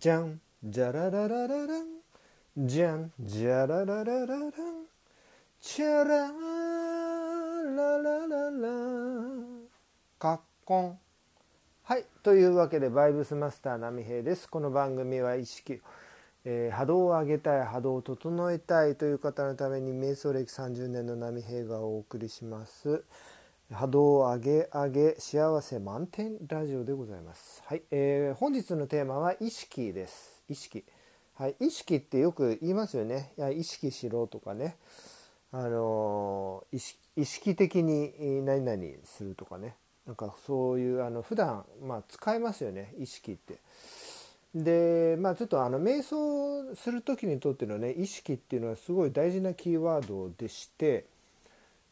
じゃんじゃらららららんじゃんじゃらららららんチャラララララカッコン。はいというわけでバイブスマスター波平です。この番組は意識、えー、波動を上げたい波動を整えたいという方のために瞑想歴30年の波平がお送りします。波動を上げ上げ幸せ満点ラジオでございます。はい、えー、本日のテーマは意識です。意識。はい意識ってよく言いますよね。いや意識しろとかね。あの意識意識的に何々するとかね。なんかそういうあの普段まあ使いますよね。意識って。でまあちょっとあの瞑想する時にとってのね意識っていうのはすごい大事なキーワードでして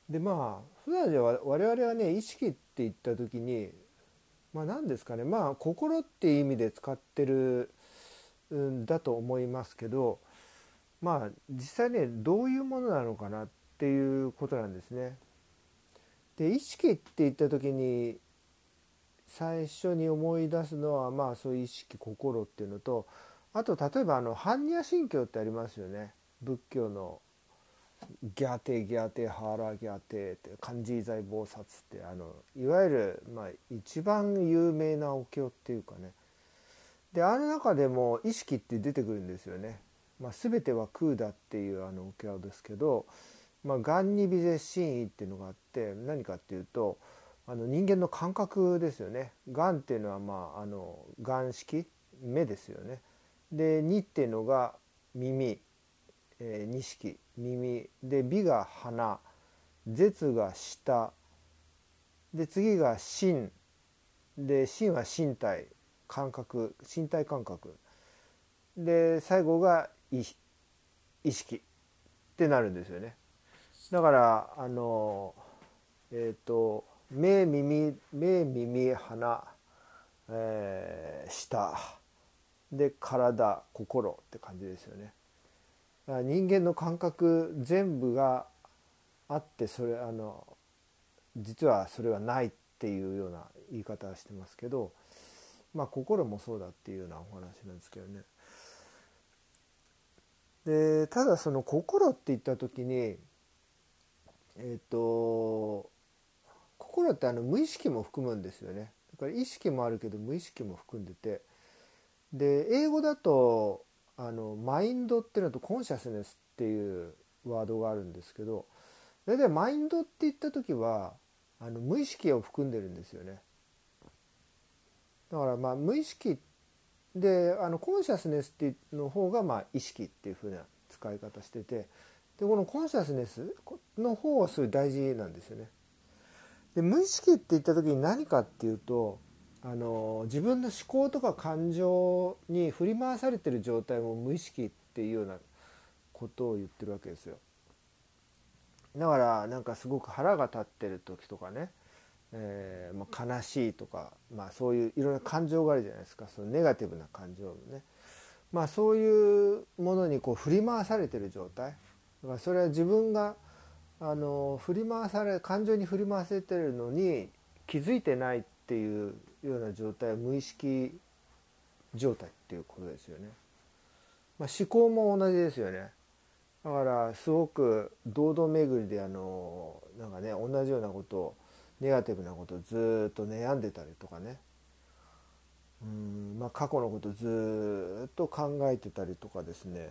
でまあ普段では我々はね意識って言った時にまあ何ですかねまあ心っていう意味で使ってるんだと思いますけどまあ実際ねどういうものなのかなっていうことなんですね。で意識って言った時に最初に思い出すのはまあそういう意識心っていうのとあと例えばあの般若心経ってありますよね仏教のギャテギャテハラギャテって漢字財菩薩ってあのいわゆるまあ一番有名なお経っていうかね。であの中でも意識って出てくるんですよね。まあ、全ては空だっていうあのお経ですけどまあ、眼に微絶心意っていうのがあって何かっていうとあの人間の感覚ですよね。眼っていうのはまああの眼色目ですよね。で二っていうのが耳、えー、錦耳。で美が鼻。舌が舌。で次が心で心は身体。感覚。身体感覚。で最後が意識。ってなるんですよね。だからあのえっ、ー、と目耳目耳鼻、えー、舌。で体心。って感じですよね。人間の感覚全部があってそれあの実はそれはないっていうような言い方はしてますけどまあ心もそうだっていうようなお話なんですけどね。でただその心って言った時にえっ、と心ってあの無意識も含むんですよねだから意識もあるけど無意識も含んでてで英語だとあのマインドっていうのとコンシャスネスっていうワードがあるんですけど大体マインドって言った時はあの無意識を含んでるんですよねだからまあ無意識であのコンシャスネスっての方がまあ意識っていう風な使い方しててでこのコンシャスネスの方はすごい大事なんですよね。で無意識って言った時に何かっていうとあの自分の思考とか感情に振り回されてる状態も無意識っていうようなことを言ってるわけですよ。だからなんかすごく腹が立ってる時とかね、えー、まあ、悲しいとか、まあ、そういういろんな感情があるじゃないですか。そのネガティブな感情のね、まあ、そういうものにこう振り回されてる状態。だからそれは自分があの振り回され感情に振り回せてるのに気づいてないっていうような状態は無意識状態っていうことですよね。まあ、思考も同じですよね。だからすごく堂々巡りであのなんかね同じようなことをネガティブなことをずっと悩んでたりとかねうんまあ過去のことずっと考えてたりとかですね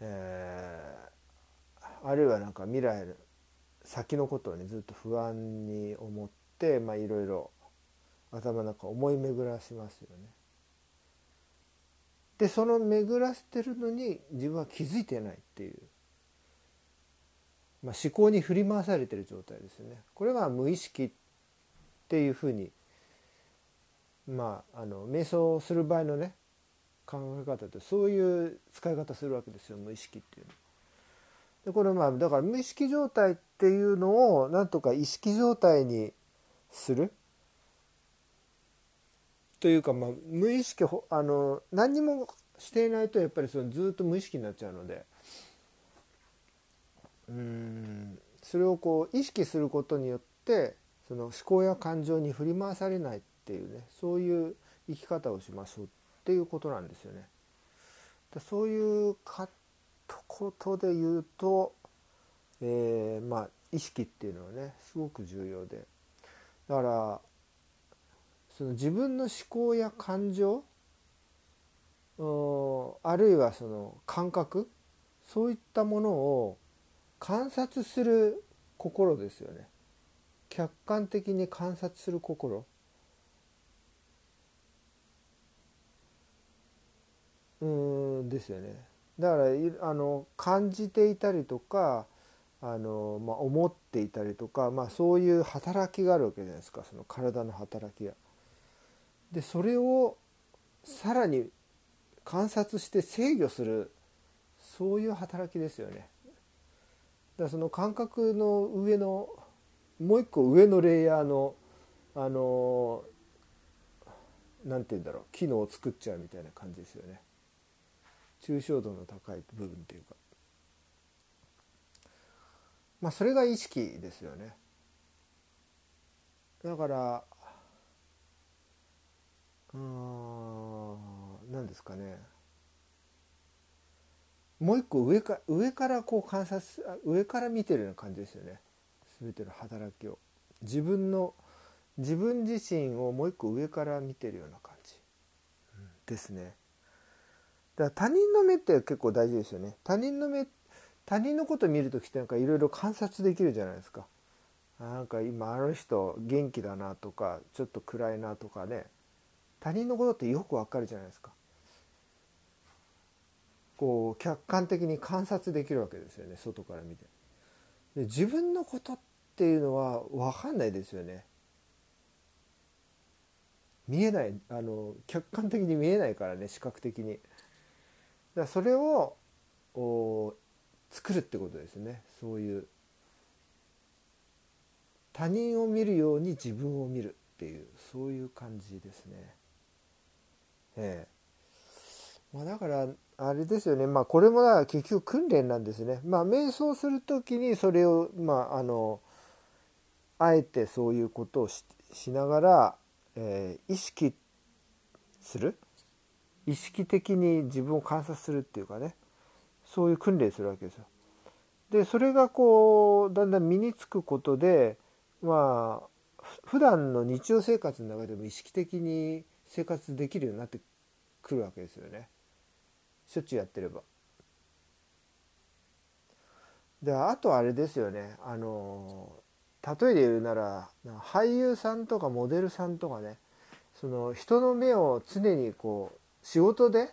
えー、あるいはなんか未来先のことをねずっと不安に思ってまあいろいろ頭の中思い巡らしますよね。でその巡らせてるのに自分は気づいてないっていう、まあ、思考に振り回されてる状態ですよね。これが無意識っていうふうにまああの瞑想する場合のね考え方ってそういう使い方するわけですよ無意識っていうの。でこれまあだから無意識状態っていうのをなんとか意識状態にするというかまあ無意識あの何にもしていないとやっぱりそのずっと無意識になっちゃうのでうんそれをこう意識することによってその思考や感情に振り回されないっていうねそういう生き方をしましょうっていうことなんですよね。そういうかことで言うと、えー、まあ意識っていうのはねすごく重要でだからその自分の思考や感情あるいはその感覚そういったものを観察する心ですよね。客観的に観察する心。うんですよね。だからあの感じていたりとかあの、まあ、思っていたりとか、まあ、そういう働きがあるわけじゃないですか。その体の働きが。でそれをさらに観察して制御するそういう働きですよね。だからその感覚の上のもう一個上のレイヤーのあのなんて言うんだろう機能を作っちゃうみたいな感じですよね。抽象度の高い部分っていうかまあそれが意識ですよねだから何ですかね。もう一個上か上からこう観察上から見てるような感じですよね。全ての働きを。自分の自分自身をもう一個上から見てるような感じ、ですね。だから他人の目って結構大事ですよね。他人の目他人のこと見る時ってなんかいろいろ観察できるじゃないですか。なんか今あの人元気だなとかちょっと暗いなとかね。他人のことってよくわかるじゃないですか。こう客観的に観察できるわけですよね。外から見て。で自分のことっていうのは分かんないですよね。見えない。あの客観的に見えないからね視覚的に。だそれを作るってことですね。そういう。他人を見るように自分を見るっていう。そういう感じですね。ええまあ、だからあれですよねまあこれもだから結局訓練なんですね。まあ瞑想する時にそれをまああのあえてそういうことをしながら、えー、意識する？意識的に自分を観察するっていうかねそういう訓練するわけですよ。でそれがこうだんだん身につくことでまあ普段の日常生活の中でも意識的に生活できるようになってくるわけですよねしょっちゅうやってれば。であとあれですよねあの例えで言うなら俳優さんとかモデルさんとかねその人の目を常にこう仕事で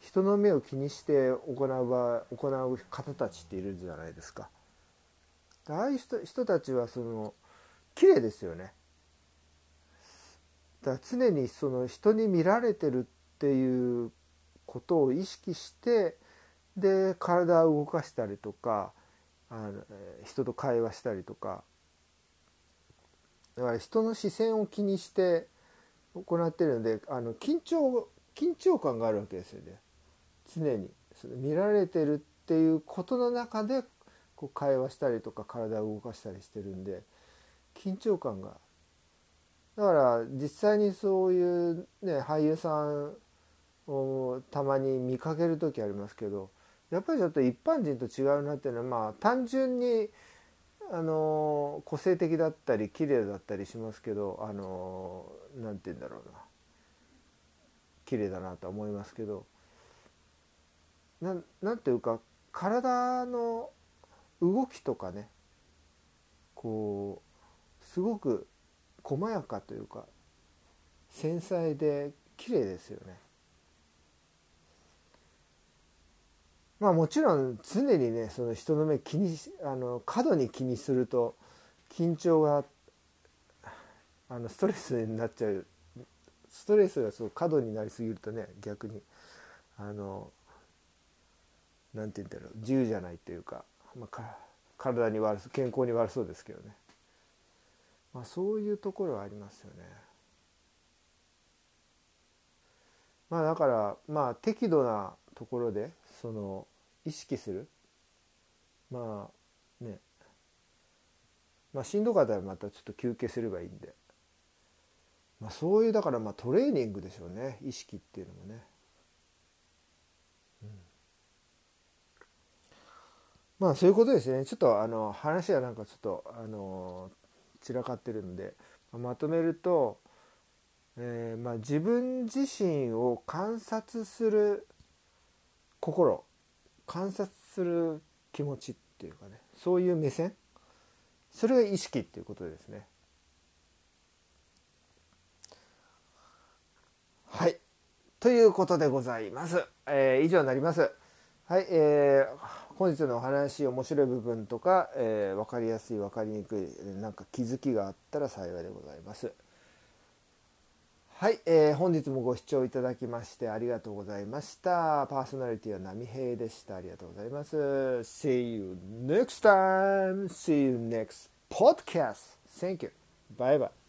人の目を気にして行う場行う方たちっているじゃないですか。ああいう人人たちはその綺麗ですよね。だから常にその人に見られてるっていうことを意識してで体を動かしたりとかあの人と会話したりとか。だから人の視線を気にして行ってるのであの緊張緊張感があるわけですよね。常に。その見られてるっていうことの中でこう会話したりとか体を動かしたりしてるんで緊張感がだから実際にそういうね俳優さんをたまに見かける時ありますけどやっぱりちょっと一般人と違うなっていうのはまあ単純にあの個性的だったり綺麗だったりしますけどあの何て言うんだろうな。綺麗だなと思いますけどなんていうか体の動きとかねこうすごく細やかというか繊細で綺麗ですよね。まあもちろん常にねその人の目気にあの過度に気にすると緊張があのストレスになっちゃうストレスがそう過度になりすぎるとね逆にあの何て言うんだろう自由じゃないというか、まあ、か体に悪そう健康に悪そうですけどね、まあ、そういうところはありますよね。まあだからまあ適度なところでその意識する。まあね。まあしんどかったらまたちょっと休憩すればいいんで。まあ、そういうだからまあトレーニングでしょうね。意識っていうのもね。まあそういうことですね。ちょっとあの話はなんかちょっとあの散らかってるんでまとめると、えー、まあ、自分自身を観察する心観察する気持ちっていうかねそういう目線それが意識っていうことですね。はい。ということでございます。えー、以上になります。はい。えー、本日のお話、面白い部分とか、えー、分かりやすい、分かりにくい、なんか気づきがあったら幸いでございます。はい、えー、本日もご視聴いただきましてありがとうございました。パーソナリティは波平でした。ありがとうございます。See you next time. See you next podcast. Thank you. Bye bye.